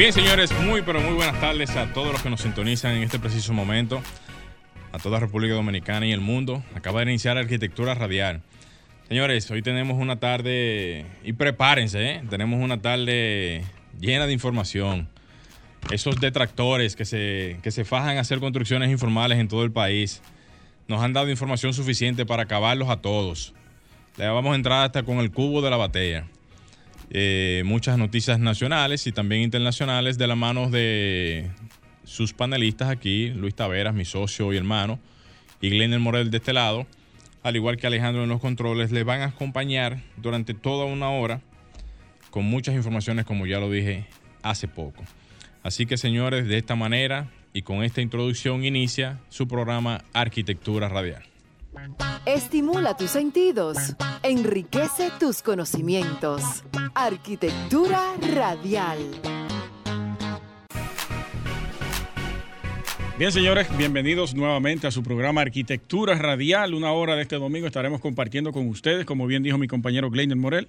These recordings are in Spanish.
Bien, señores, muy pero muy buenas tardes a todos los que nos sintonizan en este preciso momento, a toda República Dominicana y el mundo. Acaba de iniciar Arquitectura Radial. Señores, hoy tenemos una tarde, y prepárense, ¿eh? tenemos una tarde llena de información. Esos detractores que se, que se fajan a hacer construcciones informales en todo el país, nos han dado información suficiente para acabarlos a todos. Le vamos a entrar hasta con el cubo de la batalla. Eh, muchas noticias nacionales y también internacionales de la mano de sus panelistas aquí, Luis Taveras, mi socio y hermano, y Glenn Morel de este lado, al igual que Alejandro en los controles, les van a acompañar durante toda una hora con muchas informaciones, como ya lo dije hace poco. Así que señores, de esta manera y con esta introducción inicia su programa Arquitectura Radial. Estimula tus sentidos, enriquece tus conocimientos. Arquitectura radial. Bien, señores, bienvenidos nuevamente a su programa Arquitectura Radial. Una hora de este domingo estaremos compartiendo con ustedes, como bien dijo mi compañero Gleiner Morel,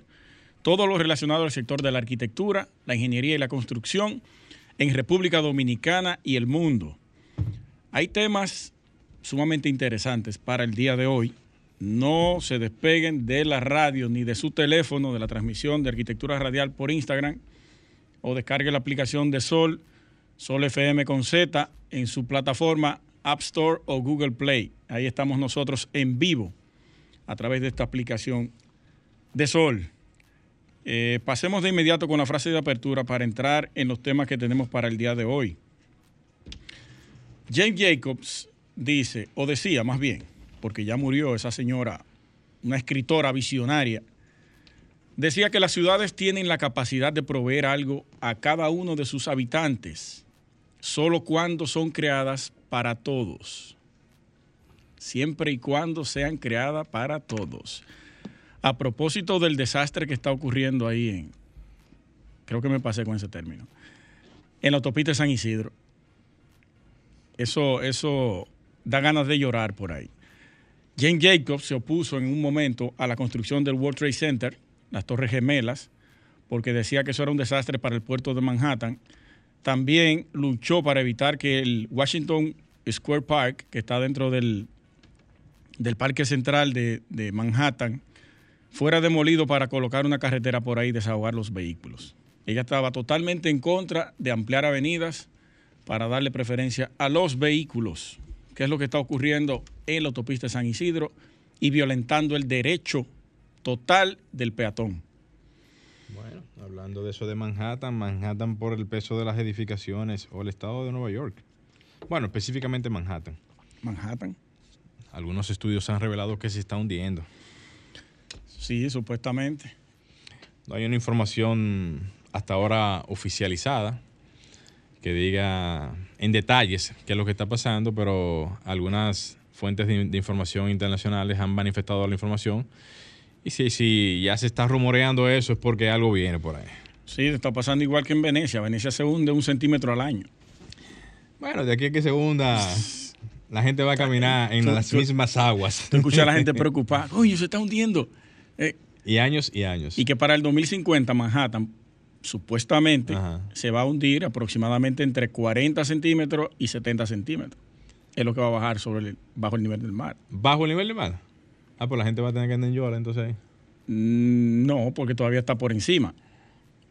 todo lo relacionado al sector de la arquitectura, la ingeniería y la construcción en República Dominicana y el mundo. Hay temas sumamente interesantes para el día de hoy. No se despeguen de la radio ni de su teléfono de la transmisión de Arquitectura Radial por Instagram o descargue la aplicación de Sol, Sol FM con Z en su plataforma App Store o Google Play. Ahí estamos nosotros en vivo a través de esta aplicación de Sol. Eh, pasemos de inmediato con la frase de apertura para entrar en los temas que tenemos para el día de hoy. James Jacobs dice, o decía más bien, porque ya murió esa señora, una escritora visionaria, decía que las ciudades tienen la capacidad de proveer algo a cada uno de sus habitantes, solo cuando son creadas para todos, siempre y cuando sean creadas para todos. A propósito del desastre que está ocurriendo ahí en, creo que me pasé con ese término, en la autopista de San Isidro, eso, eso da ganas de llorar por ahí. Jane Jacobs se opuso en un momento a la construcción del World Trade Center, las Torres Gemelas, porque decía que eso era un desastre para el puerto de Manhattan. También luchó para evitar que el Washington Square Park, que está dentro del, del Parque Central de, de Manhattan, fuera demolido para colocar una carretera por ahí y desahogar los vehículos. Ella estaba totalmente en contra de ampliar avenidas para darle preferencia a los vehículos que es lo que está ocurriendo en la autopista de San Isidro y violentando el derecho total del peatón. Bueno, hablando de eso de Manhattan, Manhattan por el peso de las edificaciones o el estado de Nueva York. Bueno, específicamente Manhattan. Manhattan. Algunos estudios han revelado que se está hundiendo. Sí, supuestamente. No hay una información hasta ahora oficializada que diga en detalles qué es lo que está pasando, pero algunas fuentes de, de información internacionales han manifestado la información. Y si, si ya se está rumoreando eso es porque algo viene por ahí. Sí, está pasando igual que en Venecia. Venecia se hunde un centímetro al año. Bueno, de aquí a que se hunda, la gente va a caminar en Tú- las tú- mismas aguas. Tú escuchas a la gente preocupada. Oye, se está hundiendo. Eh, Y años y años. y que para el 2050 Manhattan supuestamente Ajá. se va a hundir aproximadamente entre 40 centímetros y 70 centímetros. Es lo que va a bajar sobre el- bajo el nivel del mar. ¿Bajo el nivel de mar? Ah, pues la gente va a tener que andar en Yola entonces ahí. Mm, No, porque todavía está por encima.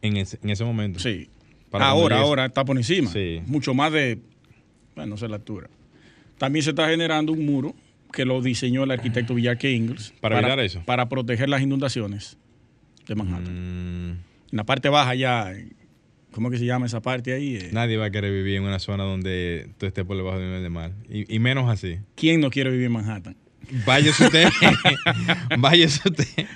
En ese, en ese momento. Sí. Para ahora, ahora está por encima. Sí. Mucho más de, bueno, no sé la altura. También se está generando un muro que lo diseñó el arquitecto Villarque Ingles. ¿Para evitar eso? Para proteger las inundaciones de Manhattan. Mm, En la parte baja ya, ¿cómo que se llama esa parte ahí? Eh, nadie va a querer vivir en una zona donde tú estés por debajo del nivel de mar. Y, y menos así. ¿Quién no quiere vivir en Manhattan? Váyase usted. váyase usted.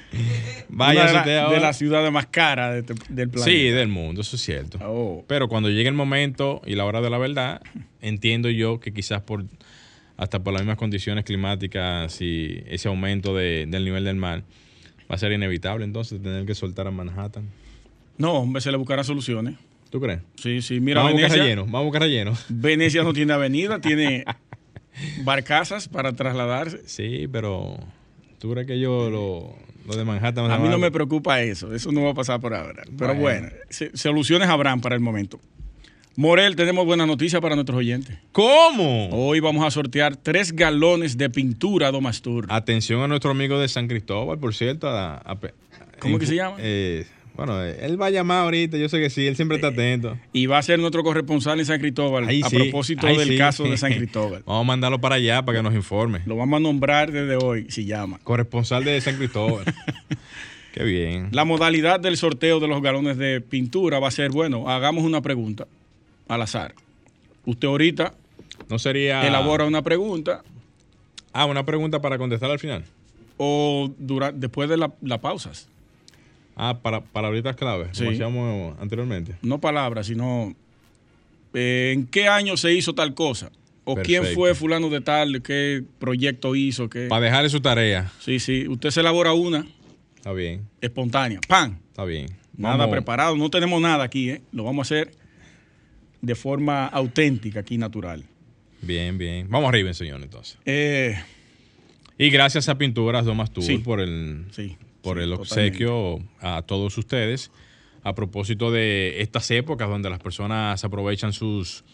Váyase usted de, la, ahora. de las ciudades más caras de este- del planeta. Sí, del mundo, eso es cierto. Oh. Pero cuando llegue el momento y la hora de la verdad, entiendo yo que quizás por hasta por las mismas condiciones climáticas y ese aumento de- del nivel del mar, va a ser inevitable entonces tener que soltar a Manhattan. No, hombre, se le buscará soluciones. ¿Tú crees? Sí, sí. Mira, vamos a buscar Venecia, relleno, vamos a buscar relleno. Venecia no tiene avenida, tiene barcazas para trasladarse. Sí, pero ¿tú crees que yo lo, lo de Manhattan... A mí no me preocupa eso, eso no va a pasar por ahora. Pero Bueno. soluciones habrán para el momento. Morel, tenemos buena noticia para nuestros oyentes. ¿Cómo? Hoy vamos a sortear tres galones de pintura Domastur. Atención a nuestro amigo de San Cristóbal, por cierto. a- a- ¿Cómo que se llama? eh, bueno, eh, él va a llamar ahorita, yo sé que sí, él siempre está atento. Y va a ser nuestro corresponsal en San Cristóbal Ahí a sí, propósito del sí. caso de San Cristóbal. Vamos a mandarlo para allá para que nos informe. Lo vamos a nombrar desde hoy, si llama. Corresponsal de San Cristóbal. Qué bien. La modalidad del sorteo de los galones de pintura va a ser, bueno, hagamos una pregunta al azar. Usted ahorita No sería. elabora una pregunta Ah, una pregunta para contestar al final. o dura- después de la- las pausas. Ah, para, es clave, Sí. como hacíamos anteriormente. No palabras, sino eh, en qué año se hizo tal cosa. O quién fue fulano de tal, qué proyecto hizo, qué... Para dejarle su tarea. Sí, sí, usted se elabora una Está bien, espontánea. ¡Pam! está bien. Nada Vamos- preparado, no tenemos nada aquí, ¿eh? Lo vamos a hacer de forma auténtica, aquí natural. Bien, bien. Vamos arriba, señor, entonces. Eh, Y gracias a Pinturas Domas Tour Sí. por el, sí. Por sí, el totalmente. obsequio a todos ustedes. A propósito de estas épocas donde las personas aprovechan sus,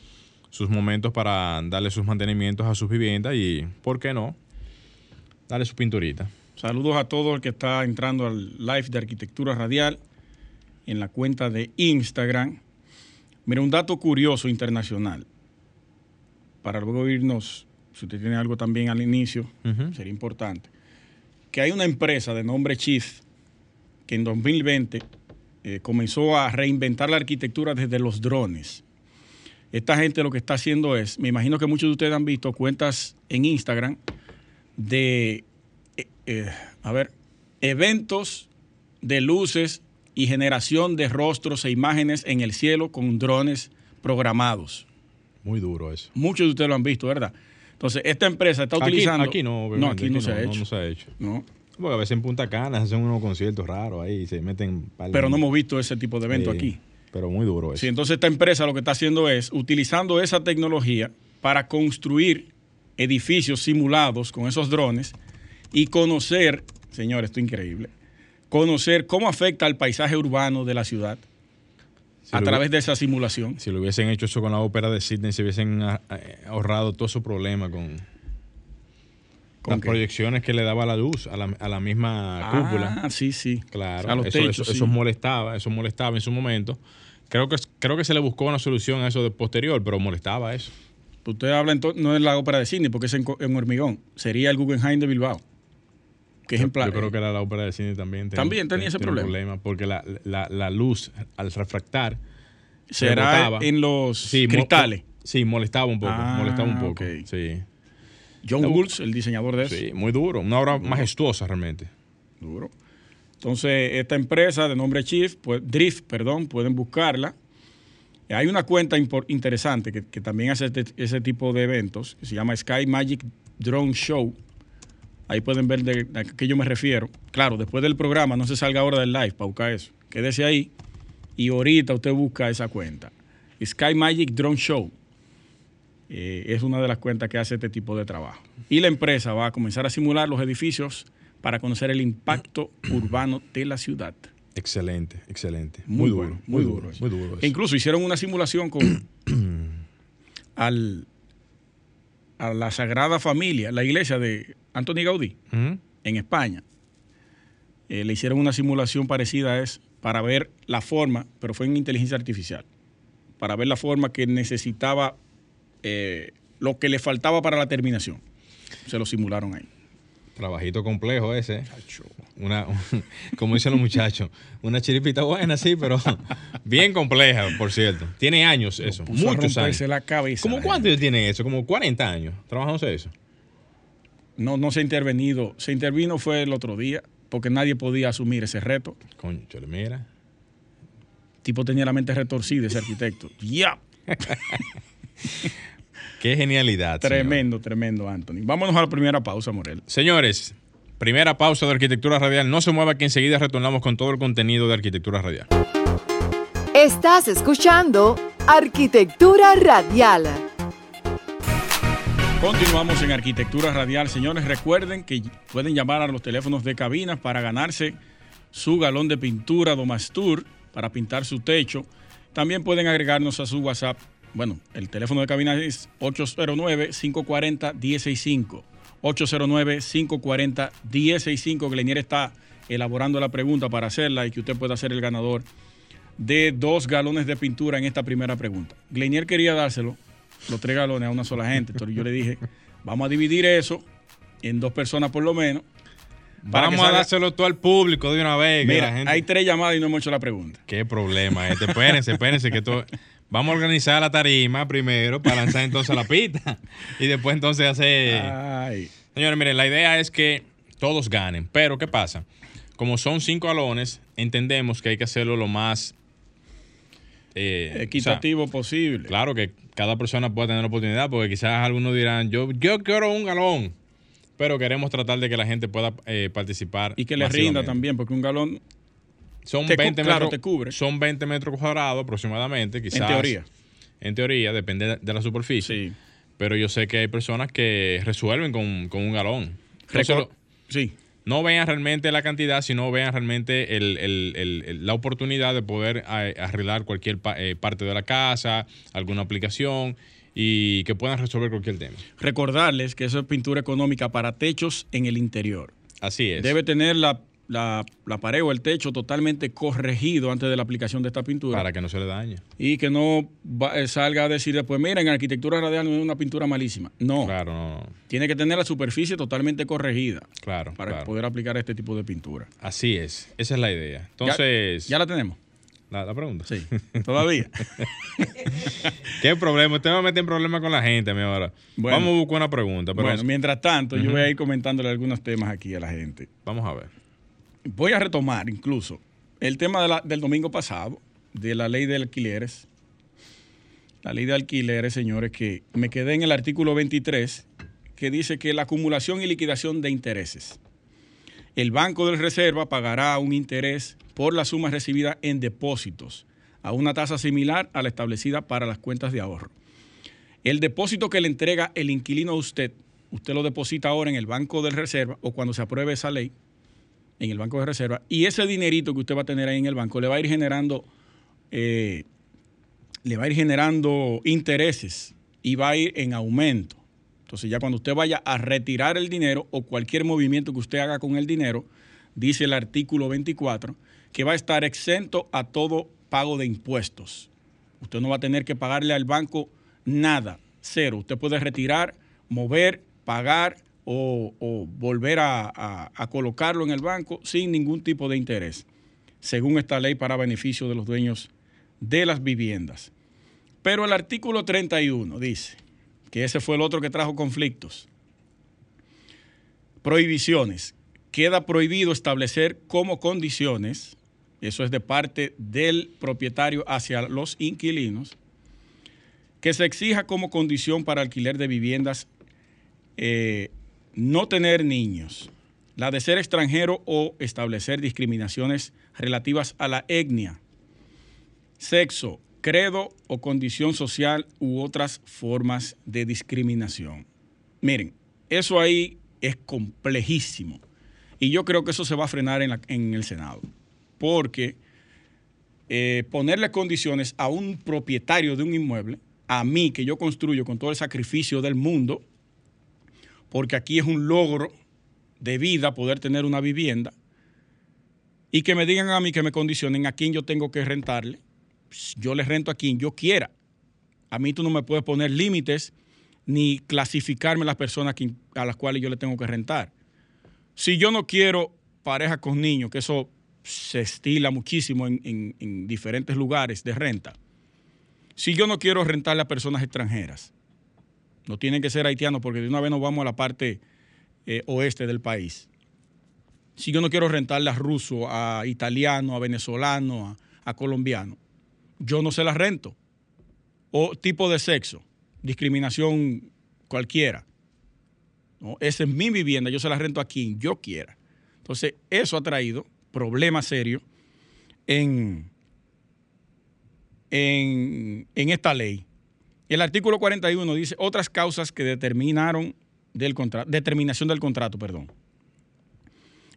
sus momentos para darle sus mantenimientos a sus viviendas y, ¿por qué no? Darle su pinturita. Saludos a todo el que está entrando al live de Arquitectura Radial en la cuenta de Instagram. Mira, un dato curioso internacional. Para luego irnos, si usted tiene algo también al inicio, sería importante. Que hay una empresa de nombre Chief que en 2020 eh, comenzó a reinventar la arquitectura desde los drones. Esta gente lo que está haciendo es, me imagino que muchos de ustedes han visto cuentas en Instagram de, eh, eh, a ver, eventos de luces y generación de rostros e imágenes en el cielo con drones programados. Muy duro eso. Muchos de ustedes lo han visto, ¿verdad? Entonces, esta empresa está Aquí, utilizando... aquí no, No, obviamente, aquí no se ha hecho. No, se ha hecho. No. Porque a veces en Punta Cana hacen unos conciertos raros ahí y se meten... par Pero no hemos visto ese tipo de evento Sí, aquí. Pero muy duro eso. Sí, entonces esta empresa lo que está haciendo es utilizando esa tecnología para construir edificios simulados con esos drones y conocer, señores, esto es increíble, conocer cómo afecta al paisaje urbano de la ciudad Si a través de esa simulación. Si lo hubiesen hecho eso con la ópera de Sydney, se hubiesen ah, eh, ahorrado todo su problema con, ¿Con las qué? proyecciones que le daba la luz a la, a la misma cúpula. Ah, sí, sí. Claro, A los eso, techos, eso- sí. eso molestaba, eso molestaba en su momento. Creo que, creo que se le buscó una solución a eso de posterior, pero molestaba eso. Usted habla entonces, no es la ópera de Sydney, porque es en, en hormigón. Sería el Guggenheim de Bilbao. Que es Yo, en pla- yo creo que era la ópera de cine también. También tenía ese un problema. porque la, la- la luz al refractar será rebotaba. en los sí, mo- cristales. sí, molestaba un poco, Ah, molestaba un poco. Sí, John Woods, el diseñador de eso. sí, muy duro, una obra majestuosa realmente. Duro. Entonces, esta empresa de nombre Chief, pues, Drift, perdón, pueden buscarla. Hay una cuenta interesante que, que también hace este- ese tipo de eventos, que se llama Sky Magic Drone Show. Ahí pueden ver de, a qué yo me refiero. Claro, después del programa, no se salga ahora del live para buscar eso. Quédese ahí y ahorita usted busca esa cuenta. Sky Magic Drone Show. Eh, es una de las cuentas que hace este tipo de trabajo. Y la empresa va a comenzar a simular los edificios para conocer el impacto urbano de la ciudad. Excelente, excelente. Muy Muy, bueno, duro, muy muy duro duro, eso. muy duro. E incluso hicieron una simulación con al, a la Sagrada Familia, la iglesia de Anthony Gaudí en España. Eh, le hicieron una simulación parecida a esa para ver la forma, pero fue en inteligencia artificial, para ver la forma que necesitaba, eh, lo que le faltaba para la terminación. Se lo simularon ahí. Trabajito complejo ese. Una, como dicen los muchachos, una chiripita buena, sí, pero bien compleja, por cierto. Tiene años eso, muchos años. la cabeza. ¿Cómo cuánto tienen eso? Como 40 años trabajándose eso. No, no se ha intervenido. Se intervino fue el otro día porque nadie podía asumir ese reto. Concho, mira. El tipo tenía la mente retorcida, ese arquitecto. ¡Ya! Qué genialidad. Tremendo, tremendo, Anthony. Vámonos a la primera pausa, Morel. Señores, primera pausa de Arquitectura Radial. No se mueva que enseguida retornamos con todo el contenido de Arquitectura Radial. Estás escuchando Arquitectura Radial. Continuamos en Arquitectura Radial. Señores, recuerden que pueden llamar a los teléfonos de cabinas para ganarse su galón de pintura Domastur para pintar su techo. También pueden agregarnos a su WhatsApp. Bueno, el teléfono de cabina es 809-540-165. 809-540-165. Glenier está elaborando la pregunta para hacerla y que usted pueda ser el ganador de dos galones de pintura en esta primera pregunta. Glenier quería dárselo, los tres galones a una sola gente. Entonces yo le dije, vamos a dividir eso en dos personas por lo menos. Vamos a dárselo todo al público de una vez. Mira, hay tres llamadas y no hemos hecho la pregunta. Qué problema este. Espérense, espérense que todo... Vamos a organizar la tarima primero para lanzar entonces la pista y después entonces hacer... Ay. Señores, miren, la idea es que todos ganen, pero ¿qué pasa? Como son cinco galones, entendemos que hay que hacerlo lo más eh, equitativo posible. Claro que cada persona puede tener la oportunidad, porque quizás algunos dirán, yo, yo quiero un galón, pero queremos tratar de que la gente pueda eh, participar. Y que le rinda también, porque un galón son 20 metros, te cubre. Son 20 metros cuadrados aproximadamente, quizás. En teoría. En teoría, depende de la superficie. Sí. Pero yo sé que hay personas que resuelven con, un galón. sí. No vean realmente la cantidad, sino vean realmente la oportunidad de poder arreglar cualquier eh, parte de la casa, alguna aplicación y que puedan resolver cualquier tema. Recordarles que eso es pintura económica para techos en el interior. Así es. Debe tener la la, pared o el techo totalmente corregido antes de la aplicación de esta pintura. Para que no se le dañe. Y que no eh, salga a decir después, mira, en arquitectura radial no es una pintura malísima. No. Claro, no, Tiene que tener la superficie totalmente corregida. Claro. Para poder aplicar este tipo de pintura. Así es. Esa es la idea. Entonces. Ya, la tenemos. La, pregunta. Sí, todavía. ¿Qué problema? Usted va a meter en problemas con la gente, mi ahora. Vamos a buscar una pregunta. bueno, mientras tanto, yo voy a ir comentándole algunos temas aquí a la gente. Vamos a ver voy a retomar incluso el tema del domingo pasado, de la ley de alquileres. La ley de alquileres, señores, que me quedé en el artículo 23, que dice que la acumulación y liquidación de intereses. El Banco de Reserva pagará un interés por la suma recibida en depósitos a una tasa similar a la establecida para las cuentas de ahorro. El depósito que le entrega el inquilino a usted, usted lo deposita ahora en el Banco de Reserva o cuando se apruebe esa ley, en el banco de reserva y ese dinerito que usted va a tener ahí en el banco le va a ir generando eh, le va a ir generando intereses y va a ir en aumento. Entonces ya cuando usted vaya a retirar el dinero o cualquier movimiento que usted haga con el dinero, dice el artículo 24, que va a estar exento a todo pago de impuestos. Usted no va a tener que pagarle al banco nada, cero. Usted puede retirar, mover, pagar o, volver a, colocarlo en el banco sin ningún tipo de interés, según esta ley para beneficio de los dueños de las viviendas. Pero el artículo 31 dice que ese fue el otro que trajo conflictos. Prohibiciones. Queda prohibido establecer como condiciones, eso es de parte del propietario hacia los inquilinos, que se exija como condición para alquiler de viviendas eh, no tener niños, la de ser extranjero o establecer discriminaciones relativas a la etnia, sexo, credo o condición social u otras formas de discriminación. Miren, eso ahí es complejísimo y yo creo que eso se va a frenar en, el Senado, porque eh, ponerle condiciones a un propietario de un inmueble, a mí que yo construyo con todo el sacrificio del mundo, porque aquí es un logro de vida poder tener una vivienda, y que me digan a mí que me condicionen a quién yo tengo que rentarle, yo le rento a quien yo quiera. A mí tú no me puedes poner límites ni clasificarme las personas a las cuales yo le tengo que rentar. Si yo no quiero pareja con niños, que eso se estila muchísimo en, en diferentes lugares de renta, si yo no quiero rentarle a personas extranjeras, no tienen que ser haitianos porque de una vez nos vamos a la parte eh, oeste del país. Si yo no quiero rentarle a ruso, a italiano, a venezolano, a, a colombiano, yo no se las rento. O tipo de sexo, discriminación cualquiera. ¿no? Esa es mi vivienda, yo se la rento a quien yo quiera. Entonces, eso ha traído problemas serios en, en, en esta ley. El artículo 41 dice otras causas que determinaron del contrato, determinación del contrato, perdón.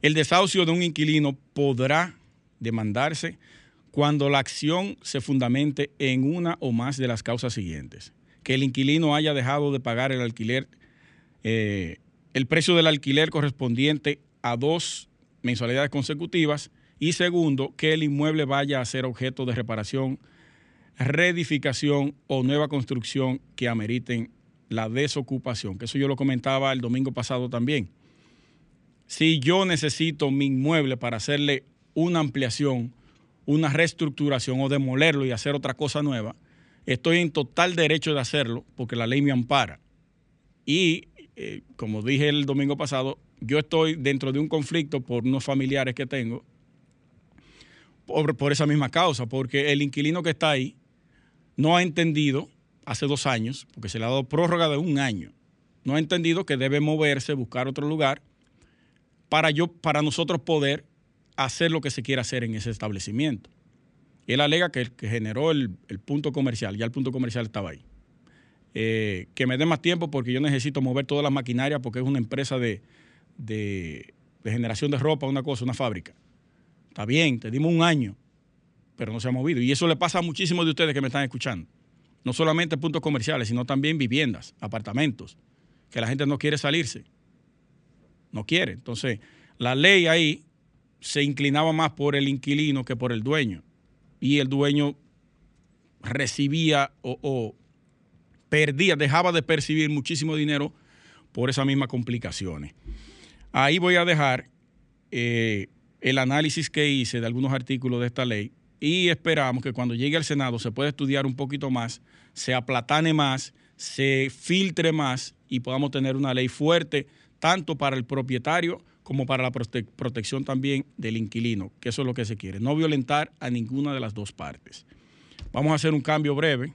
El desahucio de un inquilino podrá demandarse cuando la acción se fundamente en una o más de las causas siguientes. Que el inquilino haya dejado de pagar el alquiler, eh, el precio del alquiler correspondiente a dos mensualidades consecutivas. Y segundo, que el inmueble vaya a ser objeto de reparación, reedificación o nueva construcción que ameriten la desocupación. Que eso yo lo comentaba el domingo pasado también. Si yo necesito mi inmueble para hacerle una ampliación, una reestructuración o demolerlo y hacer otra cosa nueva, estoy en total derecho de hacerlo porque la ley me ampara. Y eh, como dije el domingo pasado, yo estoy dentro de un conflicto por unos familiares que tengo por, por, esa misma causa, porque el inquilino que está ahí no ha entendido hace dos años, porque se le ha dado prórroga de un año, no ha entendido que debe moverse, buscar otro lugar para, yo, para nosotros poder hacer lo que se quiera hacer en ese establecimiento. Él alega que, que generó el, el, punto comercial, ya el punto comercial estaba ahí. Eh, que me dé más tiempo porque yo necesito mover todas las maquinarias porque es una empresa de, de, de, generación de ropa, una cosa, una fábrica. Está bien, te dimos un año, pero no se ha movido. Y eso le pasa a muchísimos de ustedes que me están escuchando. No solamente puntos comerciales, sino también viviendas, apartamentos, que la gente no quiere salirse. No quiere. Entonces, la ley ahí se inclinaba más por el inquilino que por el dueño. Y el dueño recibía o, o perdía, dejaba de percibir muchísimo dinero por esas mismas complicaciones. Ahí voy a dejar eh, el análisis que hice de algunos artículos de esta ley y esperamos que cuando llegue al Senado se pueda estudiar un poquito más, se aplatane más, se filtre más y podamos tener una ley fuerte tanto para el propietario como para la prote protección también del inquilino, que eso es lo que se quiere, no violentar a ninguna de las dos partes. Vamos a hacer un cambio breve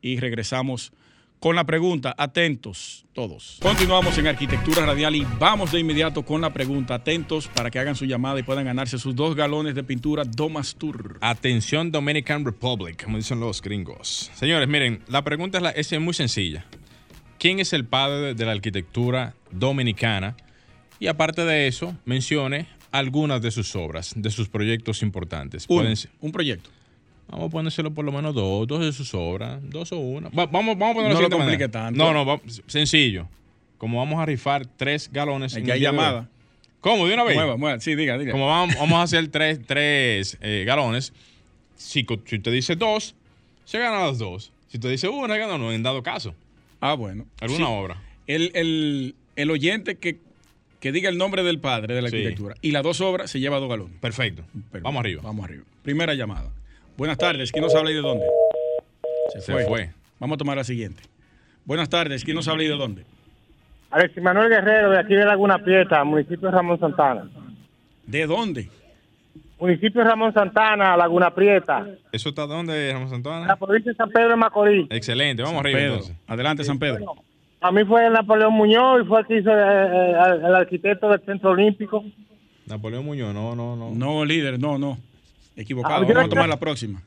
y regresamos con la pregunta. Atentos todos. Continuamos en Arquitectura Radial y vamos de inmediato con la pregunta. Atentos para que hagan su llamada y puedan ganarse sus dos galones de pintura Domas Tour. Atención Dominican Republic, como dicen los gringos. Señores, miren, la pregunta es, la, es muy sencilla. ¿Quién es el padre de la arquitectura dominicana? Y aparte de eso, mencione algunas de sus obras, de sus proyectos importantes. Un, Pueden ser, un proyecto. Vamos a ponérselo por lo menos dos, dos de sus obras, dos o una. Va, vamos, vamos a ponerlo No lo complique tanto. No, no, va, sencillo. Como vamos a rifar tres galones. Aquí hay llamada. ¿Cómo? ¿De una vez? Mueva, mueva. Sí, diga, diga. Como vamos, vamos a hacer tres, tres eh, galones, si, si usted dice dos, se ganan las dos. Si usted dice una, gana uno, en dado caso. Ah, bueno. ¿Alguna sí. obra? El, el, el oyente que que diga el nombre del padre de la arquitectura. Sí. Y las dos obras se lleva dos galones. Perfecto. Perfecto. Vamos arriba. Vamos arriba. Primera llamada. Buenas tardes. ¿Quién nos habla y de dónde? Se fue. Se fue. Vamos a tomar la siguiente. Buenas tardes. ¿Quién nos habla y de dónde? Alex Manuel Guerrero, de aquí de Laguna Prieta, municipio de Ramón Santana. ¿De dónde? Municipio de Ramón Santana, Laguna Prieta. ¿Eso está dónde, Ramón Santana? La provincia de San Pedro de Macorís. Excelente. Vamos arriba entonces. Adelante, San Pedro. Bueno, a mí fue Napoleón Muñoz y fue el que hizo eh, el, el arquitecto del Centro Olímpico. Napoleón Muñoz, no, no, no. No, líder, no, no. Equivocado. Ah, Vamos a tomar la próxima.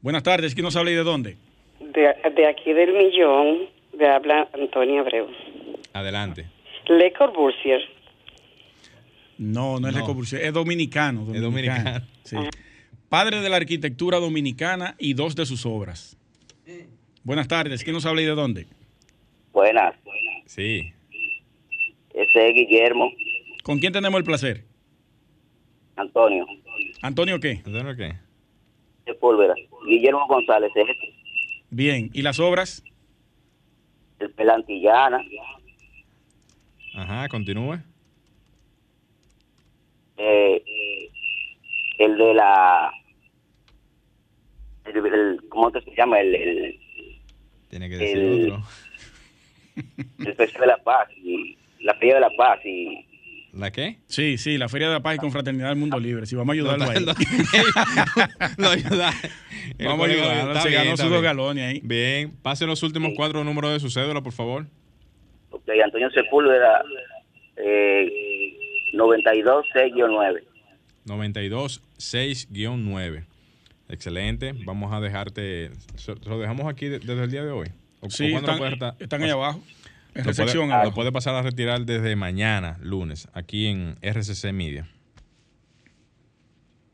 Buenas tardes. ¿Quién nos habla y de dónde? De, de aquí del millón, de habla Antonia Abreu. Adelante. Le Corbusier. No, no es no. Le Corbusier, es dominicano. dominicano. Es dominicano. Sí. Padre de la arquitectura dominicana y dos de sus obras. Buenas tardes. ¿Quién nos habla y de dónde? Buenas. Sí. Ese es Guillermo. ¿Con quién tenemos el placer? Antonio. ¿Antonio qué? ¿Antonio qué? De Pólvora. Guillermo González es este. Bien. ¿Y las obras? El Pelantillana. Ajá, continúe. Eh, el de la... El, el, ¿Cómo se llama? El, el Tiene que decir el, otro. el precio de la paz. Y, la Feria de la Paz y ¿La qué? Sí, sí, la Feria de la Paz y Confraternidad del Mundo Libre. Si vamos a ayudarlo ahí. Ayuda. Vamos a ayudarlo. Se bien, ganó sus dos galones ahí. Bien, pase los últimos cuatro números de su cédula, por favor. ok, Antonio Sepúlveda eh, 92-6-9. 92 6-9. Excelente. Vamos a dejarte. ¿se- ¿Lo dejamos aquí de- desde el día de hoy? ¿O- Sí, o están, están ahí abajo. En Lo puede, recepción. lo puede pasar a retirar desde mañana, lunes, aquí en RCC Media.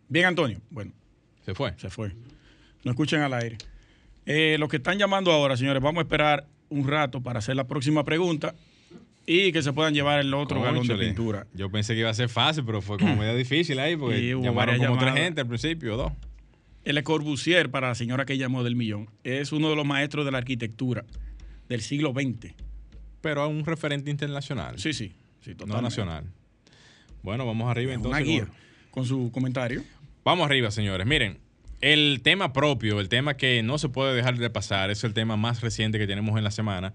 Bien, Antonio. Bueno, ¿Se fue? se fue. No escuchen al aire. Eh, los que están llamando ahora, señores, vamos a esperar un rato para hacer la próxima pregunta y que se puedan llevar el otro galón de pintura. Yo pensé que iba a ser fácil, pero fue como medio difícil ahí, porque llamaron como tres gente al principio, dos. El Le Corbusier, para la señora que llamó del millón, es uno de los maestros de la arquitectura del siglo XX. Pero a un referente internacional, Sí, sí. sí no totalmente. nacional. Bueno, vamos arriba Es entonces. Una guía con su comentario. Vamos arriba, señores. Miren, el tema propio, el tema que no se puede dejar de pasar, es el tema más reciente que tenemos en la semana,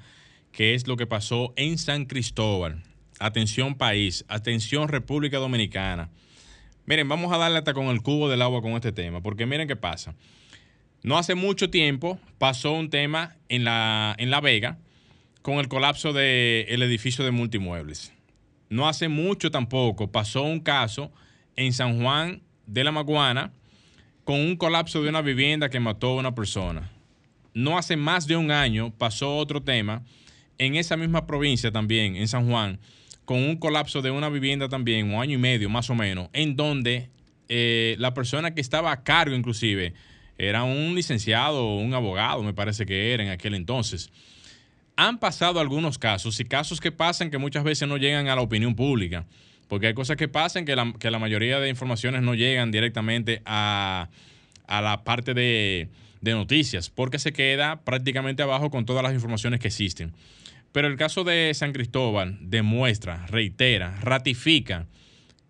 que es lo que pasó en San Cristóbal. Atención país, atención República Dominicana. Miren, vamos a darle hasta con el cubo del agua con este tema, porque miren qué pasa. No hace mucho tiempo pasó un tema en La, en la Vega con el colapso del edificio de multimuebles. No hace mucho tampoco pasó un caso en San Juan de la Maguana con un colapso de una vivienda que mató a una persona. No hace más de un año pasó otro tema en esa misma provincia también, en San Juan, con un colapso de una vivienda también, un año y medio más o menos, en donde eh, la persona que estaba a cargo inclusive era un licenciado o un abogado, me parece que era en aquel entonces han pasado algunos casos y casos que pasan que muchas veces no llegan a la opinión pública, porque hay cosas que pasan que la, que la mayoría de informaciones no llegan directamente a, a la parte de, de noticias, porque se queda prácticamente abajo con todas las informaciones que existen. Pero el caso de San Cristóbal demuestra, reitera, ratifica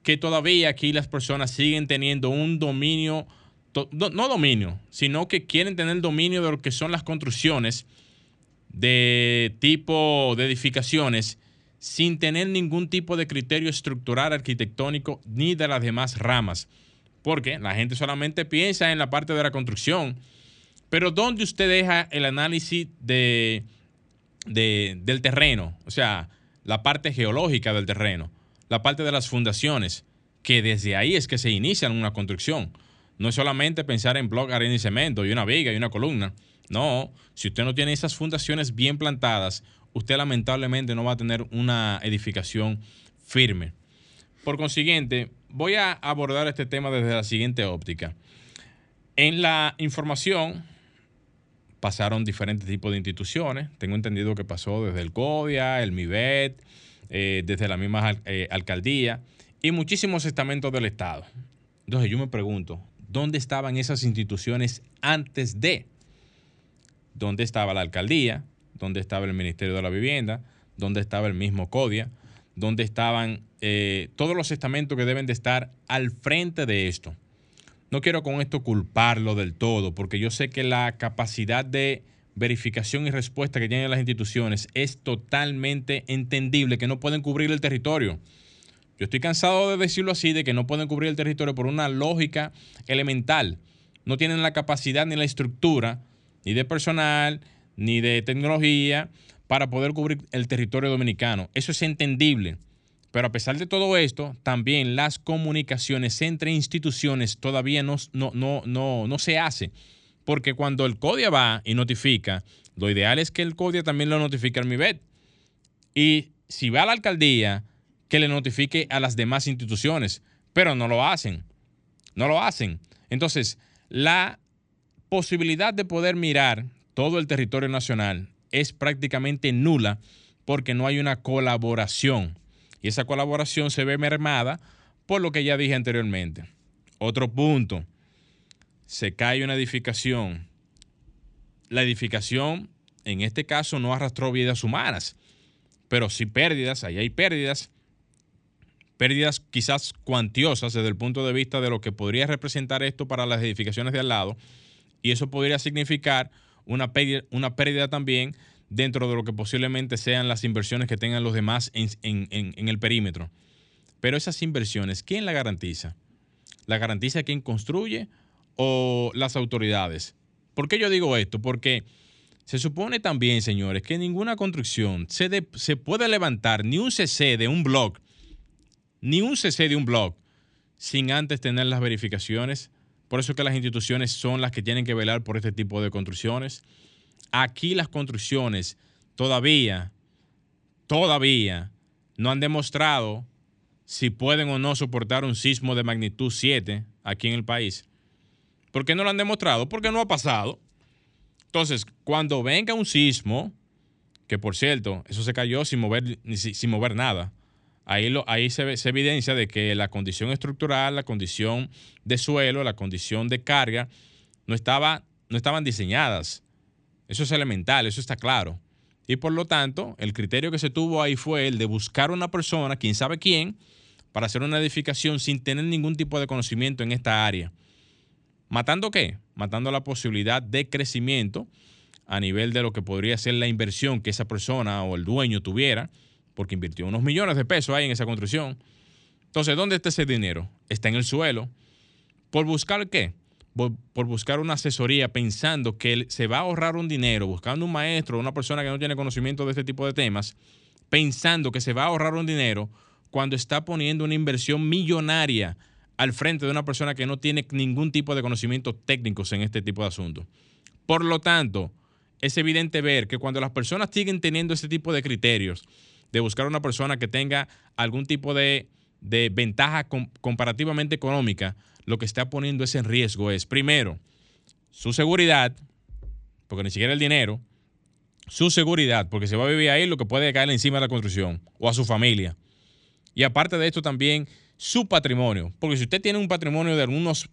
que todavía aquí las personas siguen teniendo un dominio, no dominio, sino que quieren tener dominio de lo que son las construcciones de tipo de edificaciones sin tener ningún tipo de criterio estructural arquitectónico ni de las demás ramas. Porque la gente solamente piensa en la parte de la construcción. Pero ¿dónde usted deja el análisis de, de- del terreno? O sea, la parte geológica del terreno, la parte de las fundaciones, que desde ahí es que se inicia una construcción. No es solamente pensar en bloque, arena y cemento y una viga y una columna. No, si usted no tiene esas fundaciones bien plantadas, usted lamentablemente no va a tener una edificación firme. Por consiguiente, voy a abordar este tema desde la siguiente óptica. En la información pasaron diferentes tipos de instituciones. Tengo entendido que pasó desde el CODIA, el MIBET, eh, desde la misma eh, alcaldía y muchísimos estamentos del Estado. Entonces yo me pregunto, ¿dónde estaban esas instituciones antes de? ¿Dónde estaba la alcaldía? ¿Dónde estaba el Ministerio de la Vivienda? ¿Dónde estaba el mismo CODIA? ¿Dónde estaban eh, todos los estamentos que deben de estar al frente de esto? No quiero con esto culparlo del todo, porque yo sé que la capacidad de verificación y respuesta que tienen las instituciones es totalmente entendible, que no pueden cubrir el territorio. Yo estoy cansado de decirlo así, de que no pueden cubrir el territorio por una lógica elemental. No tienen la capacidad ni la estructura, ni de personal, ni de tecnología, para poder cubrir el territorio dominicano. Eso es entendible. Pero a pesar de todo esto, también las comunicaciones entre instituciones todavía no, no, no, no, no se hace. Porque cuando el CODIA va y notifica, lo ideal es que el CODIA también lo notifique al MIBET. Y si va a la alcaldía, que le notifique a las demás instituciones. Pero no lo hacen. No lo hacen. Entonces, la posibilidad de poder mirar todo el territorio nacional es prácticamente nula porque no hay una colaboración. Y esa colaboración se ve mermada por lo que ya dije anteriormente. Otro punto, se cae una edificación. La edificación, en este caso, no arrastró vidas humanas, pero sí pérdidas, ahí hay pérdidas, pérdidas quizás cuantiosas desde el punto de vista de lo que podría representar esto para las edificaciones de al lado, y eso podría significar una pérdida, una pérdida también dentro de lo que posiblemente sean las inversiones que tengan los demás en, en- en- el perímetro. Pero esas inversiones, ¿quién la garantiza? ¿La garantiza quien construye o las autoridades? ¿Por qué yo digo esto? Porque se supone también, señores, que ninguna construcción se, de- se puede levantar ni un CC de un blog, ni un CC de un blog, sin antes tener las verificaciones. Por eso es que las instituciones son las que tienen que velar por este tipo de construcciones. Aquí las construcciones todavía, todavía no han demostrado si pueden o no soportar un sismo de magnitud 7 aquí en el país. ¿Por qué no lo han demostrado? Porque no ha pasado. Entonces, cuando venga un sismo, que por cierto, eso se cayó sin mover, sin mover nada, ahí, lo, ahí se, se evidencia de que la condición estructural, la condición de suelo, la condición de carga, no, estaba, no estaban diseñadas. Eso es elemental, eso está claro. Y por lo tanto, el criterio que se tuvo ahí fue el de buscar una persona, quién sabe quién, para hacer una edificación sin tener ningún tipo de conocimiento en esta área. ¿Matando qué? Matando la posibilidad de crecimiento a nivel de lo que podría ser la inversión que esa persona o el dueño tuviera, porque invirtió unos millones de pesos ahí en esa construcción. Entonces, ¿dónde está ese dinero? Está en el suelo. ¿Por buscar qué? Por, buscar una asesoría pensando que se va a ahorrar un dinero, buscando un maestro una persona que no tiene conocimiento de este tipo de temas, pensando que se va a ahorrar un dinero cuando está poniendo una inversión millonaria al frente de una persona que no tiene ningún tipo de conocimientos técnicos en este tipo de asuntos. Por lo tanto, es evidente ver que cuando las personas siguen teniendo ese tipo de criterios, de buscar una persona que tenga algún tipo de, de ventaja com- comparativamente económica, lo que está poniendo ese en riesgo es, primero, su seguridad, porque ni siquiera el dinero, su seguridad, porque se va a vivir ahí lo que puede caer encima de la construcción, o a su familia. Y aparte de esto también su patrimonio, porque si usted tiene un patrimonio de algunos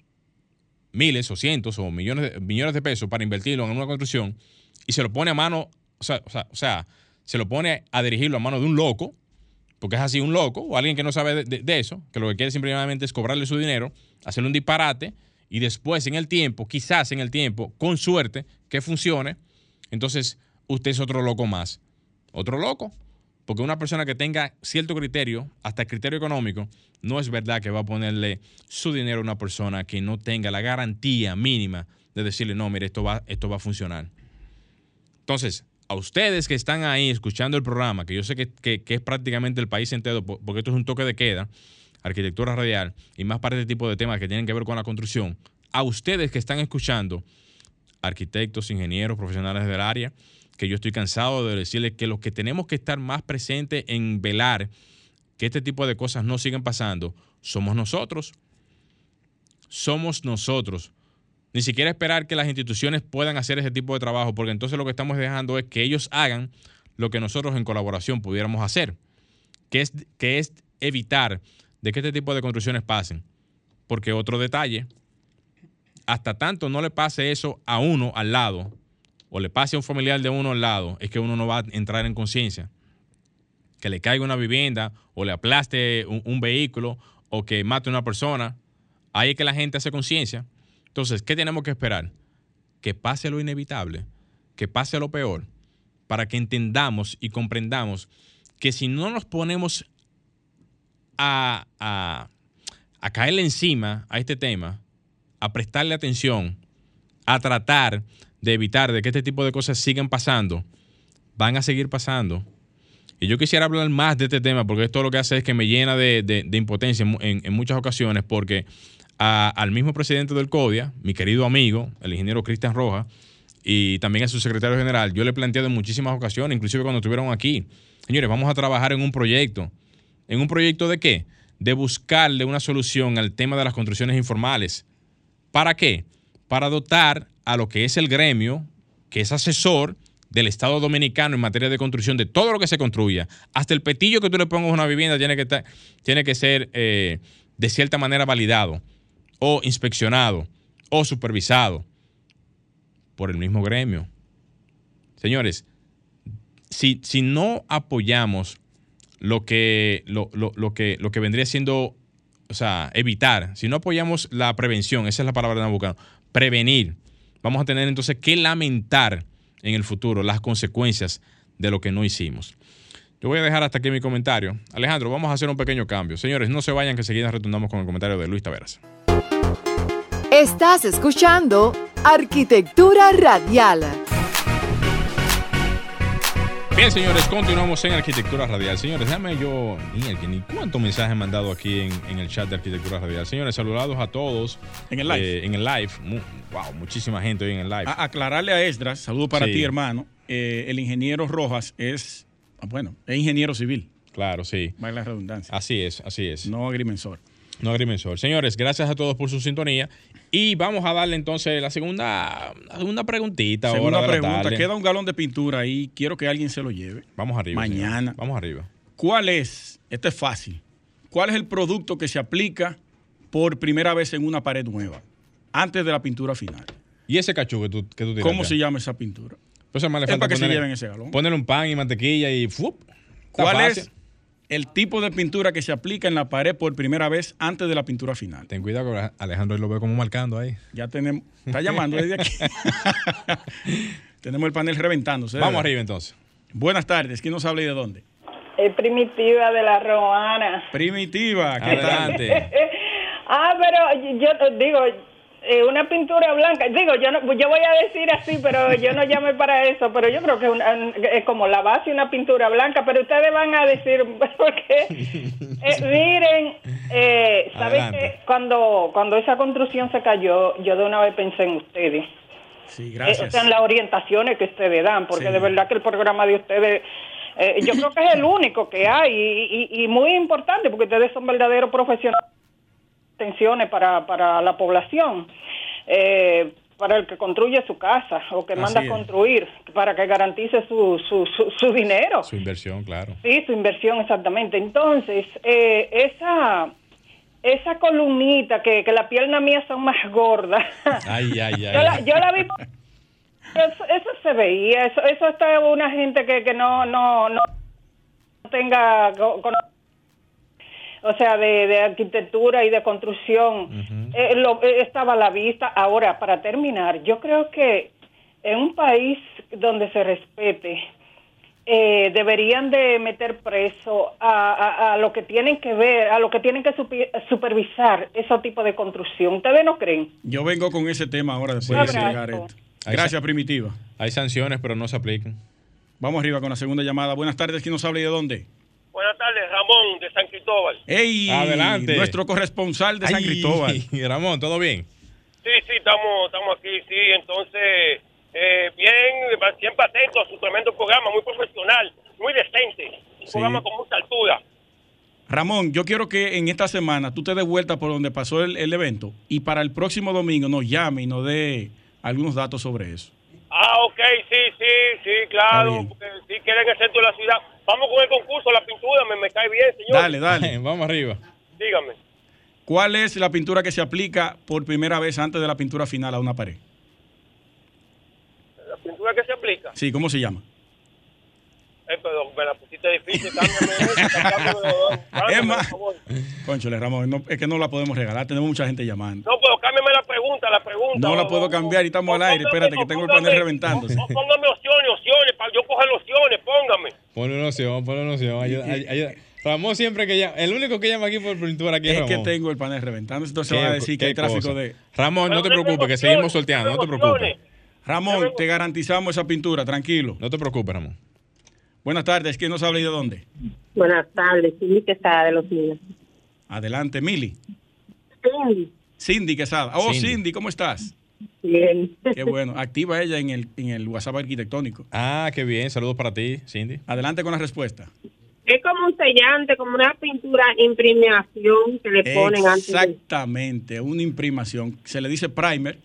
miles o cientos o millones de, millones de pesos para invertirlo en una construcción y se lo pone a mano, o sea, o sea, o sea, se lo pone a dirigirlo a mano de un loco, porque es así un loco o alguien que no sabe de, eso, que lo que quiere simplemente es cobrarle su dinero, hacerle un disparate y después en el tiempo, quizás en el tiempo, con suerte, que funcione, entonces usted es otro loco más. Otro loco. Porque una persona que tenga cierto criterio, hasta criterio económico, no es verdad que va a ponerle su dinero a una persona que no tenga la garantía mínima de decirle, no, mire, esto va, esto va a funcionar. Entonces, a ustedes que están ahí escuchando el programa, que yo sé que, que- es prácticamente el país entero, po- porque esto es un toque de queda, arquitectura radial, y más para este tipo de temas que tienen que ver con la construcción, a ustedes que están escuchando, arquitectos, ingenieros, profesionales del área, que yo estoy cansado de decirles que los que tenemos que estar más presentes en velar que este tipo de cosas no sigan pasando, somos nosotros. Somos nosotros. Ni siquiera esperar que las instituciones puedan hacer ese tipo de trabajo, porque entonces lo que estamos dejando es que ellos hagan lo que nosotros en colaboración pudiéramos hacer, que es, que es evitar de que este tipo de construcciones pasen. Porque otro detalle, hasta tanto no le pase eso a uno al lado, o le pase a un familiar de uno al lado, es que uno no va a entrar en conciencia. Que le caiga una vivienda, o le aplaste un, un vehículo, o que mate a una persona, ahí es que la gente hace conciencia. Entonces, ¿qué tenemos que esperar? Que pase lo inevitable, que pase lo peor, para que entendamos y comprendamos que si no nos ponemos a, a, caerle encima a este tema, a prestarle atención, a tratar de evitar de que este tipo de cosas sigan pasando, van a seguir pasando. Y yo quisiera hablar más de este tema porque esto lo que hace es que me llena de, de- de impotencia en- en muchas ocasiones porque al mismo presidente del CODIA, mi querido amigo, el ingeniero Cristian Rojas, y también a su secretario general, yo le he planteado en muchísimas ocasiones, inclusive cuando estuvieron aquí, señores, vamos a trabajar en un proyecto. ¿En un proyecto de qué? De buscarle una solución al tema de las construcciones informales. ¿Para qué? Para dotar a lo que es el gremio, que es asesor del Estado Dominicano en materia de construcción, de todo lo que se construya. Hasta el petillo que tú le pongas a una vivienda tiene que, estar- tiene que ser eh, de cierta manera validado o inspeccionado o supervisado por el mismo gremio. Señores, si, si no apoyamos lo que, lo, lo- lo que, lo que vendría siendo, o sea, evitar, si no apoyamos la prevención, esa es la palabra estamos buscando, prevenir, vamos a tener entonces que lamentar en el futuro las consecuencias de lo que no hicimos. Yo voy a dejar hasta aquí mi comentario. Alejandro, vamos a hacer un pequeño cambio. Señores, no se vayan que seguida retornamos con el comentario de Luis Taveras. Estás escuchando Arquitectura Radial. Bien, señores, continuamos en Arquitectura Radial. Señores, déjame yo, ni, ni cuántos mensajes he mandado aquí en, en, el chat de Arquitectura Radial. Señores, saludados a todos. En el live. Eh, en el live. Wow, muchísima gente hoy en el live. A aclararle a Esdras, saludo para sí. ti, hermano. Eh, el ingeniero Rojas es, bueno, es ingeniero civil. Claro, sí. Vale la redundancia. Así es, así es. No agrimensor. No agrimensor. Señores, gracias a todos por su sintonía. Y vamos a darle entonces la segunda, la segunda preguntita. Segunda ahora pregunta. Queda un galón de pintura ahí. Quiero que alguien se lo lleve. Vamos arriba. Mañana. Señor. Vamos arriba. ¿Cuál es? Este es fácil. ¿Cuál es el producto que se aplica por primera vez en una pared nueva? Antes de la pintura final. ¿Y ese cachú que tú, que tú ¿Cómo se llama esa pintura? Entonces, más le es falta para que ponerle, se lleven ese galón. Ponerle un pan y mantequilla y ¡fup! ¿Cuál es el tipo de pintura que se aplica en la pared por primera vez antes de la pintura final? Ten cuidado que Alejandro lo ve como marcando ahí. Ya tenemos. Está llamando desde aquí. tenemos el panel reventándose. Vamos arriba entonces. Buenas tardes. ¿Quién nos habla y de dónde? Es primitiva de la romana. Primitiva. ¿qué Adelante. ah, pero yo digo, eh, una pintura blanca. Digo, yo no, yo voy a decir así, pero yo no llamé para eso. Pero yo creo que una, es como la base una pintura blanca. Pero ustedes van a decir, porque eh, miren, eh, ¿saben que cuando, cuando esa construcción se cayó, yo de una vez pensé en ustedes? Sí, gracias. o sea, en las orientaciones que ustedes dan, porque sí. de verdad que el programa de ustedes eh, yo creo que es el único que hay y, y, y, muy importante porque ustedes son verdaderos profesionales tensiones para, para la población, eh, para el que construye su casa o que manda a construir, para que garantice su, su, su, su, dinero. Su inversión, claro. Sí, su inversión, exactamente. Entonces, eh, esa esa columnita que, que las piernas mías son más gordas. Ay, ay, ay. yo, la, yo la vi eso, eso, se veía, eso, eso está una gente que, que no, no, no tenga con, o sea, de, de, arquitectura y de construcción, uh -huh. eh, lo, eh, estaba a la vista. Ahora, para terminar, yo creo que en un país donde se respete, eh, deberían de meter preso a, a, a, lo que tienen que ver, a lo que tienen que supervisar ese tipo de construcción. ¿Ustedes no creen? Yo vengo con ese tema ahora después sí, de llegar esto. Gracias, Primitiva. Hay sanciones, pero no se aplican. Vamos arriba con la segunda llamada. Buenas tardes, ¿quién nos habla y de dónde? Buenas tardes, Ramón de San Cristóbal. ¡Ey! Adelante. Nuestro corresponsal de San Cristóbal. Ramón, ¿todo bien? Sí, sí, estamos, estamos aquí, sí. Entonces, eh, bien, siempre atento a su tremendo programa, muy profesional, muy decente. Un sí. programa con mucha altura. Ramón, yo quiero que en esta semana tú te des vuelta por donde pasó el, el evento y para el próximo domingo nos llame y nos dé algunos datos sobre eso. Ah, ok, sí, sí, sí, claro. Porque si quieren el centro de la ciudad. Vamos con el concurso, la pintura, me, me cae bien, señor. Dale, dale. Vamos arriba. Dígame. ¿Cuál es la pintura que se aplica por primera vez antes de la pintura final a una pared? ¿La pintura que se aplica? Sí, ¿cómo se llama? Eh, pero me la pusiste difícil, cámbiame. es más, conchole, Ramón, no, es que no la podemos regalar, tenemos mucha gente llamando. No, pero cámbiame la pregunta, la pregunta. No la puedo cambiar y estamos al aire, espérate que tengo el panel reventándose. No, póngame opciones, opciones, para yo coger opciones, póngame. Ponle una opción, ponle una opción, ayuda, ayuda. Ramón siempre que llama, el único que llama aquí por pintura aquí es, es Ramón. que tengo el panel reventando, entonces va a decir que hay tráfico cosa? de... Ramón, no te preocupes, que seguimos sorteando, no te preocupes. Ramón, te garantizamos esa pintura, tranquilo. No te preocupes, Ramón. Buenas tardes, ¿quién nos habla y de dónde? Buenas tardes, Cindy Quesada de Los Niños. Adelante, Mili. Cindy. Cindy Quesada. Oh, Cindy. Cindy, ¿cómo estás? Bien. Qué bueno. Activa ella en el, en el WhatsApp arquitectónico. Ah, qué bien. Saludos para ti, Cindy. Adelante con la respuesta. Es como un sellante, como una pintura imprimación que le ponen antes. Exactamente, una imprimación. Se le dice primer,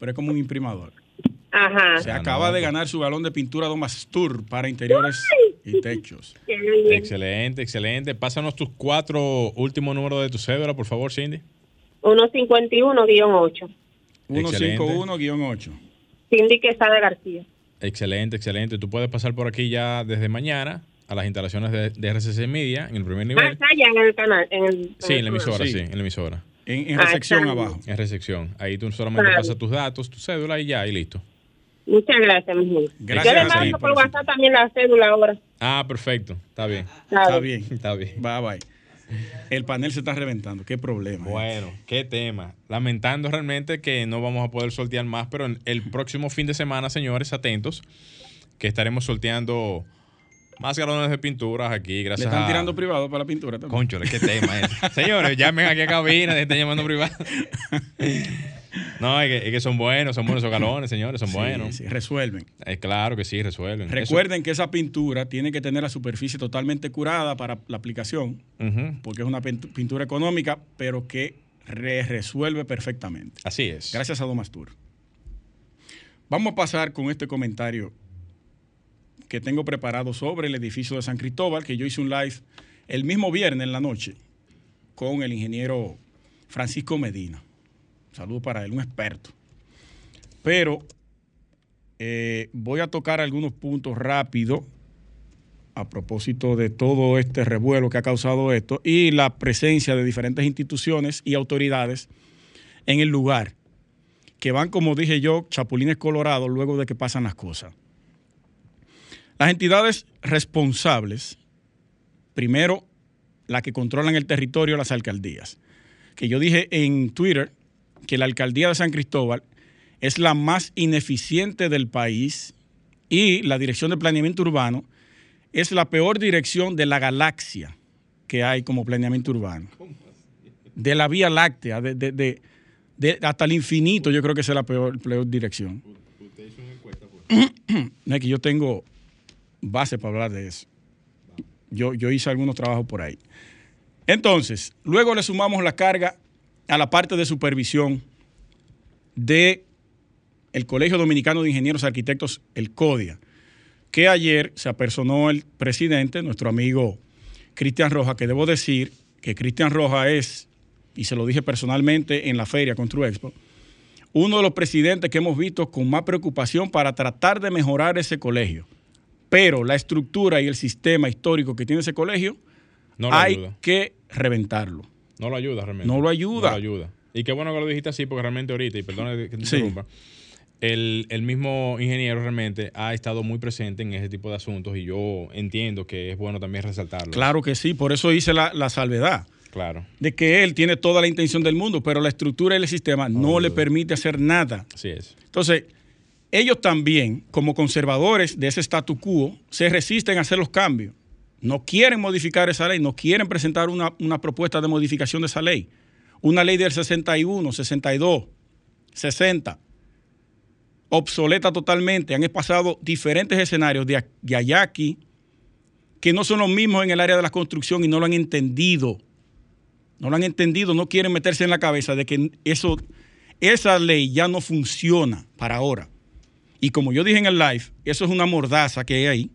pero es como un imprimador. Ajá. Se acaba de ganar su galón de pintura Domastur para interiores y techos. Excelente, excelente. Pásanos tus cuatro últimos números de tu cédula, por favor, Cindy. 151-8. 151-8. Cindy Quesada García. Excelente, excelente. Tú puedes pasar por aquí ya desde mañana a las instalaciones de, de RCC Media en el primer nivel. Ah, está allá en el canal. En el, sí, en la emisora, sí, Sí. en la emisora. En, en recepción Ah, está abajo. En recepción. Ahí tú solamente Claro. pasas tus datos, tu cédula y ya, y listo. Muchas gracias, mi gente. Gracias, Yo le mando por. WhatsApp también la cédula ahora. Ah, perfecto. Está bien. Está bien. Está bien. Bye bye. El panel se está reventando. Qué problema. ¿eh? Bueno, qué tema. Lamentando realmente que no vamos a poder sortear más, pero en el próximo fin de semana, señores, atentos, que estaremos sorteando más galones de pinturas aquí, Le gracias están a... tirando privado para la pintura también. Conchole, qué tema es. Señores, llamen aquí a cabina, te están llamando privado. No, es que, es que son buenos, son buenos esos galones, señores, son Sí, buenos. sí, resuelven. Eh, claro que sí, resuelven. Recuerden que esa pintura tiene que tener la superficie totalmente curada para la aplicación, porque es una pint- pintura económica, pero que re- resuelve perfectamente. Así es. Gracias a Domastur. Vamos a pasar con este comentario que tengo preparado sobre el edificio de San Cristóbal, que yo hice un live el mismo viernes en la noche con el ingeniero Francisco Medina. Saludo para él, un experto. Pero eh, voy a tocar algunos puntos rápido a propósito de todo este revuelo que ha causado esto y la presencia de diferentes instituciones y autoridades en el lugar, que van, como dije yo, chapulines colorados luego de que pasan las cosas. Las entidades responsables, primero, las que controlan el territorio, las alcaldías. Que yo dije en Twitter que la alcaldía de San Cristóbal es la más ineficiente del país y la dirección de planeamiento urbano es la peor dirección de la galaxia que hay como planeamiento urbano. De la Vía Láctea, de, de- de- hasta el infinito, yo creo que es la peor, dirección. No es que yo tengo base para hablar de eso. Yo, yo hice algunos trabajos por ahí. Entonces, luego le sumamos la carga a la parte de supervisión de el Colegio Dominicano de Ingenieros Arquitectos, el CODIA, que ayer se apersonó el presidente, nuestro amigo Cristian Roja, que debo decir que Cristian Roja es, y se lo dije personalmente en la feria con True Expo, uno de los presidentes que hemos visto con más preocupación para tratar de mejorar ese colegio. Pero la estructura y el sistema histórico que tiene ese colegio, No hay ayuda. que reventarlo. No lo ayuda realmente. No lo ayuda. No lo ayuda. Y qué bueno que lo dijiste así, porque realmente ahorita, y perdona que te Sí. interrumpa, el, el mismo ingeniero realmente ha estado muy presente en ese tipo de asuntos y yo entiendo que es bueno también resaltarlo. Claro que sí, por eso hice la, la salvedad Claro, de que él tiene toda la intención del mundo, pero la estructura y el sistema no le permite hacer nada. así es. Entonces, ellos también, como conservadores de ese statu quo, se resisten a hacer los cambios. No quieren modificar esa ley, no quieren presentar una, una propuesta de modificación de esa ley. Una ley del 61, 62, 60, obsoleta totalmente. Han pasado diferentes escenarios de, de allá aquí que no son los mismos en el área de la construcción y no lo han entendido. No lo han entendido, no quieren meterse en la cabeza de que eso, esa ley ya no funciona para ahora. Y como yo dije en el live, eso es una mordaza que hay ahí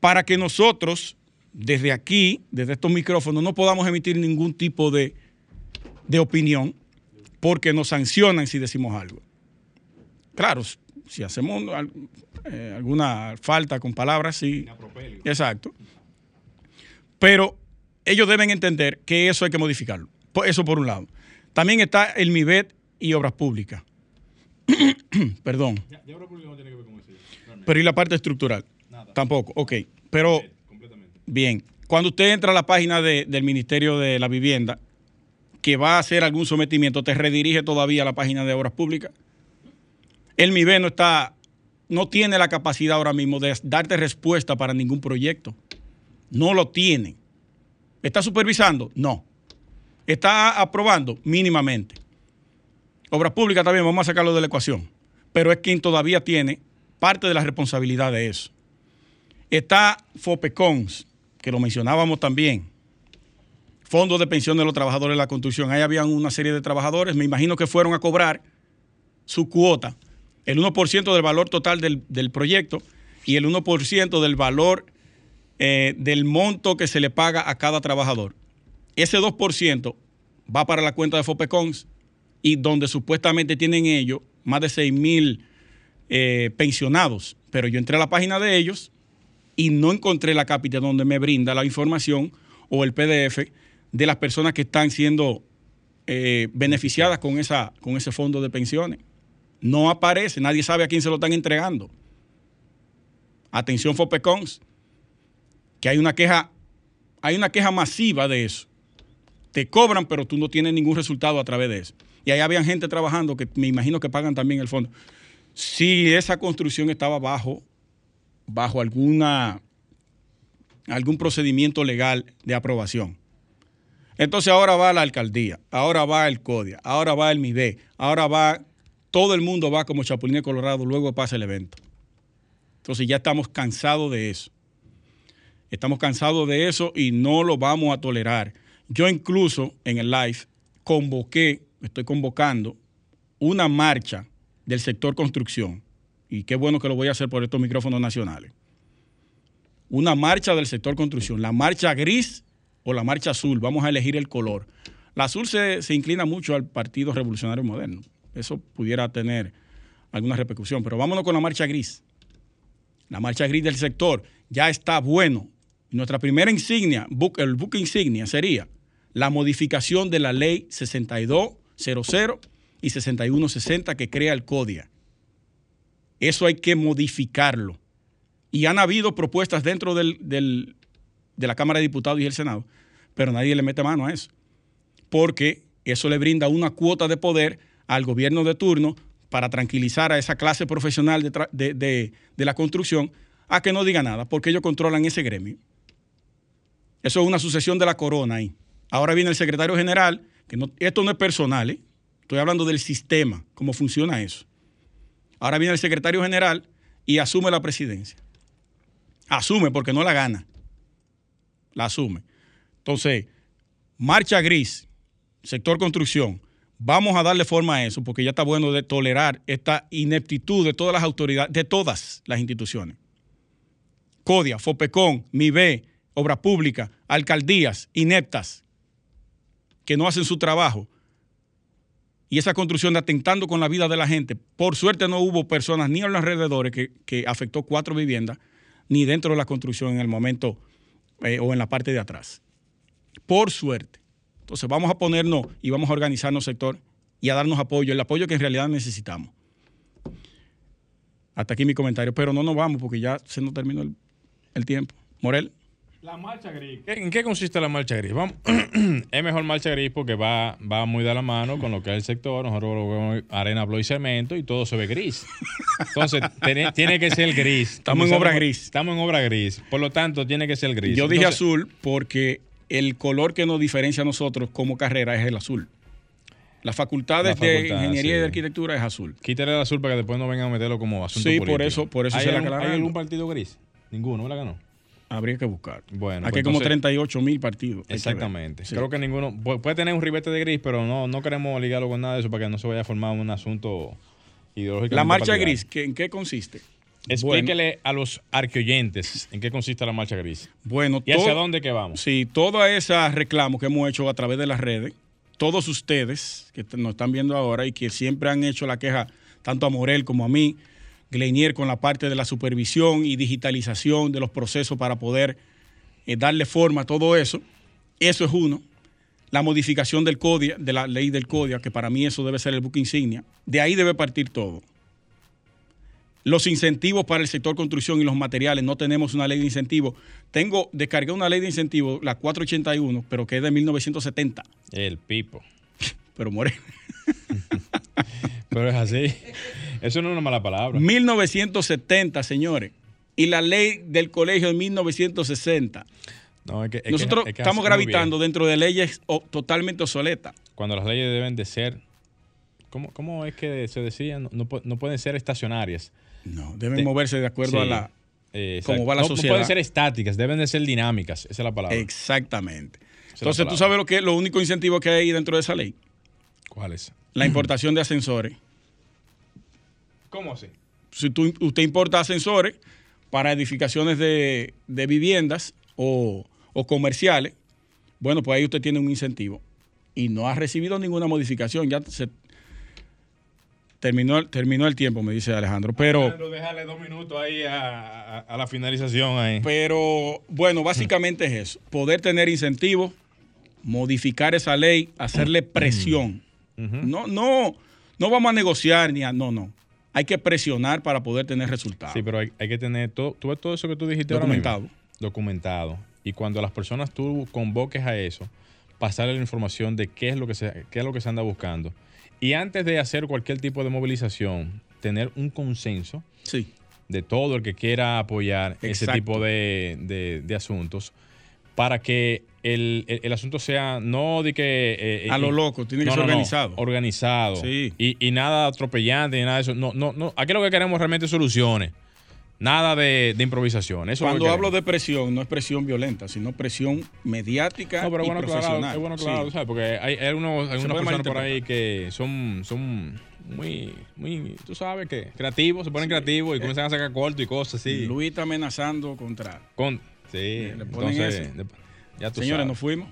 para que nosotros, desde aquí, desde estos micrófonos, no podamos emitir ningún tipo de, de opinión porque nos sancionan si decimos algo. Claro, si hacemos eh, alguna falta con palabras, sí. Exacto. Pero ellos deben entender que eso hay que modificarlo. Eso por un lado. También está el MIBET y Obras Públicas. Perdón. Pero ¿y la parte estructural? Tampoco. Ok. Pero, bien. Cuando usted entra a la página de- del Ministerio de la Vivienda, que va a hacer algún sometimiento, te redirige todavía a la página de Obras Públicas. El MIBE no está, no tiene la capacidad ahora mismo de darte respuesta para ningún proyecto. No lo tiene. ¿Está supervisando? No. ¿Está aprobando? Mínimamente. Obras públicas también, vamos a sacarlo de la ecuación. Pero es quien todavía tiene parte de la responsabilidad de eso. Está FOPECONS, que lo mencionábamos también. Fondo de pensión de los trabajadores de la construcción. Ahí habían una serie de trabajadores, me imagino que fueron a cobrar su cuota, el 1% del valor total del, proyecto y el 1% del valor eh, del monto que se le paga a cada trabajador. Ese 2% va para la cuenta de FOPECONS y donde supuestamente tienen ellos más de 6 mil eh, pensionados. Pero yo entré a la página de ellos y no encontré la cápita donde me brinda la información o el PDF de las personas que están siendo eh, beneficiadas con, esa, con ese fondo de pensiones. No aparece, nadie sabe a quién se lo están entregando. Atención Fopecons, que hay una queja, hay una queja masiva de eso. Te cobran, pero tú no tienes ningún resultado a través de eso. Y ahí habían gente trabajando que me imagino que pagan también el fondo. Si esa construcción estaba bajo, bajo alguna, algún procedimiento legal de aprobación. Entonces ahora va la alcaldía, ahora va el CODIA, ahora va el MIDE, ahora va, todo el mundo va como Chapulín de Colorado, luego pasa el evento. Entonces ya estamos cansados de eso. Estamos cansados de eso y no lo vamos a tolerar. Yo incluso en el live convoqué, estoy convocando una marcha del sector construcción. Y qué bueno que lo voy a hacer por estos micrófonos nacionales. Una marcha del sector construcción. La marcha gris o la marcha azul. Vamos a elegir el color. La azul se, se inclina mucho al Partido Revolucionario Moderno. Eso pudiera tener alguna repercusión. Pero vámonos con la marcha gris. La marcha gris del sector ya está bueno. Nuestra primera insignia, el buque insignia sería la modificación de la ley 6200 y 6160 que crea el CODIA. Eso hay que modificarlo. Y han habido propuestas dentro del, de la Cámara de Diputados y el Senado, pero nadie le mete mano a eso. Porque eso le brinda una cuota de poder al gobierno de turno para tranquilizar a esa clase profesional de, de, de, de la construcción a que no diga nada, porque ellos controlan ese gremio. Eso es una sucesión de la corona ahí. Ahora viene el secretario general, que no, esto no es personal, ¿eh? estoy hablando del sistema, cómo funciona eso. Ahora viene el secretario general y asume la presidencia. Asume porque no la gana. La asume. Entonces, marcha gris, sector construcción. Vamos a darle forma a eso porque ya está bueno de tolerar esta ineptitud de todas las autoridades, de todas las instituciones. CODIA, FOPECON, MIBE, Obra Pública, alcaldías ineptas que no hacen su trabajo y esa construcción atentando con la vida de la gente. Por suerte no hubo personas ni a los alrededores que, que afectó cuatro viviendas, ni dentro de la construcción en el momento eh, o en la parte de atrás. Por suerte. Entonces vamos a ponernos y vamos a organizarnos sector y a darnos apoyo, el apoyo que en realidad necesitamos. Hasta aquí mi comentario, pero no nos vamos porque ya se nos terminó el, el tiempo. Morel. La marcha gris. ¿En qué consiste la marcha gris? Vamos. es mejor marcha gris porque va, va muy de la mano con lo que es el sector. Nosotros lo vemos arena, blo y cemento y todo se ve gris. Entonces, tiene, tiene que ser gris. Estamos en obra gris. Estamos en obra gris. Por lo tanto, tiene que ser gris. Yo dije azul porque el color que nos diferencia a nosotros como carrera es el azul. Las facultades La de facultad, ingeniería sí. y de arquitectura es azul. Quítale el azul para que después no vengan a meterlo como asunto Sí, político. por eso- por eso ¿Hay, se la algún, aclararon. ¿Hay algún partido gris? Ninguno, ¿verdad que no? Habría que buscar. Bueno, Aquí pues hay como entonces- 38 mil partidos. Que. Exactamente. Sí. Creo que ninguno. pu- Puede tener un ribete de gris, pero no, no queremos ligarlo con nada de eso para que no se vaya a formar un asunto ideológico. La marcha gris, ¿qué- ¿en qué consiste? Explíquele a los arqueoyentes en qué consiste la marcha gris. Bueno, ¿Y hacia dónde que vamos? Sí, todos esos reclamos que hemos hecho a través de las redes, todos ustedes que nos están viendo ahora y que siempre han hecho la queja, tanto a Morel como a mí, Gleinier con la parte de la supervisión y digitalización de los procesos para poder eh, darle forma a todo eso, eso es uno. La modificación del CODIA, de la ley del CODIA, que para mí eso debe ser el buque insignia. De ahí debe partir todo. Los incentivos para el sector construcción y los materiales, no tenemos una ley de incentivos. Tengo, descargué una ley de incentivos, la 481, pero que es de 1970. El pipo. Pero more. Pero es así. Eso no es una mala palabra. 1970, señores. Y la ley del colegio de 1960. No, es que- es que- Nosotros es que estamos gravitando dentro de leyes totalmente obsoletas. Cuando las leyes deben de ser. ¿Cómo, cómo es que se decía? No, no pu- no pueden ser estacionarias. No, deben moverse de acuerdo a la... Eh, exacto. va la No- sociedad. No pueden ser estáticas, deben de ser dinámicas. Esa es la palabra. Exactamente. Esa Entonces, ¿tú sabes lo que es lo único incentivo que hay dentro de esa ley? ¿Cuál es? La importación de ascensores. ¿Cómo así? si tú, usted importa ascensores para edificaciones de, de viviendas o, o comerciales, bueno, pues ahí usted tiene un incentivo. Y no ha recibido ninguna modificación. Ya se terminó, el- terminó el tiempo, me dice Alejandro. Pero, Alejandro, déjale dos minutos ahí a, a- a la finalización ahí. pero bueno, básicamente es eso. Poder tener incentivos, modificar esa ley, hacerle presión. No, no, no vamos a negociar ni a. No, no. Hay que presionar para poder tener resultados. Sí, pero hay, hay que tener todo, tú ves todo eso que tú dijiste ahora Documentado. mismo? documentado. Y cuando las personas tú convoques a eso, pasarle la información de qué es lo que se, qué es lo que se anda buscando. Y antes de hacer cualquier tipo de movilización, tener un consenso Sí. de todo el que quiera apoyar ese tipo de, de- de asuntos para que el, el- el asunto sea no de que... eh, A eh, lo loco, tiene que ser no, no, organizado. organizado. Sí. Y, y nada atropellante ni nada de eso. No, no, no. Aquí lo que queremos realmente es soluciones. Nada de, de improvisación. Eso Cuando hablo de presión, no es presión violenta, sino presión mediática No, pero y bueno, claro, profesional. es bueno, claro, Sí. ¿sabes? Porque hay, hay algunos, algunas personas por ahí que son, son muy, muy, tú sabes que creativos, se ponen creativos y comienzan a sacar corto y cosas así. Luis está amenazando contra. Con, sí, Le ponen entonces, ya tú Señores, sabes. nos fuimos.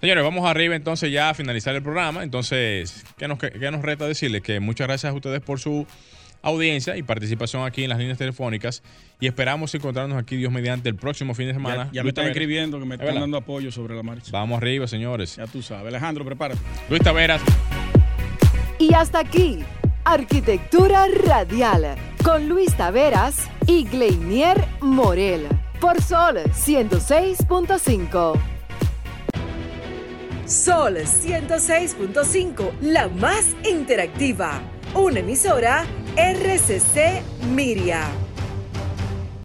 Señores, vamos arriba entonces ya a finalizar el programa. Entonces, ¿qué nos, qué, qué nos resta decirles? Que muchas gracias a ustedes por su audiencia y participación aquí en las líneas telefónicas y esperamos encontrarnos aquí, Dios mediante, el próximo fin de semana. Ya, ya me están Taveras. escribiendo que me Es están verdad. dando apoyo sobre la marcha. Vamos arriba, señores. Ya tú sabes. Alejandro, prepárate. Luis Taveras. Y hasta aquí, Arquitectura Radial, con Luis Taveras y Gleinier Morel, por Sol 106.5. Sol 106.5, la más interactiva. Una emisora RCC Miria.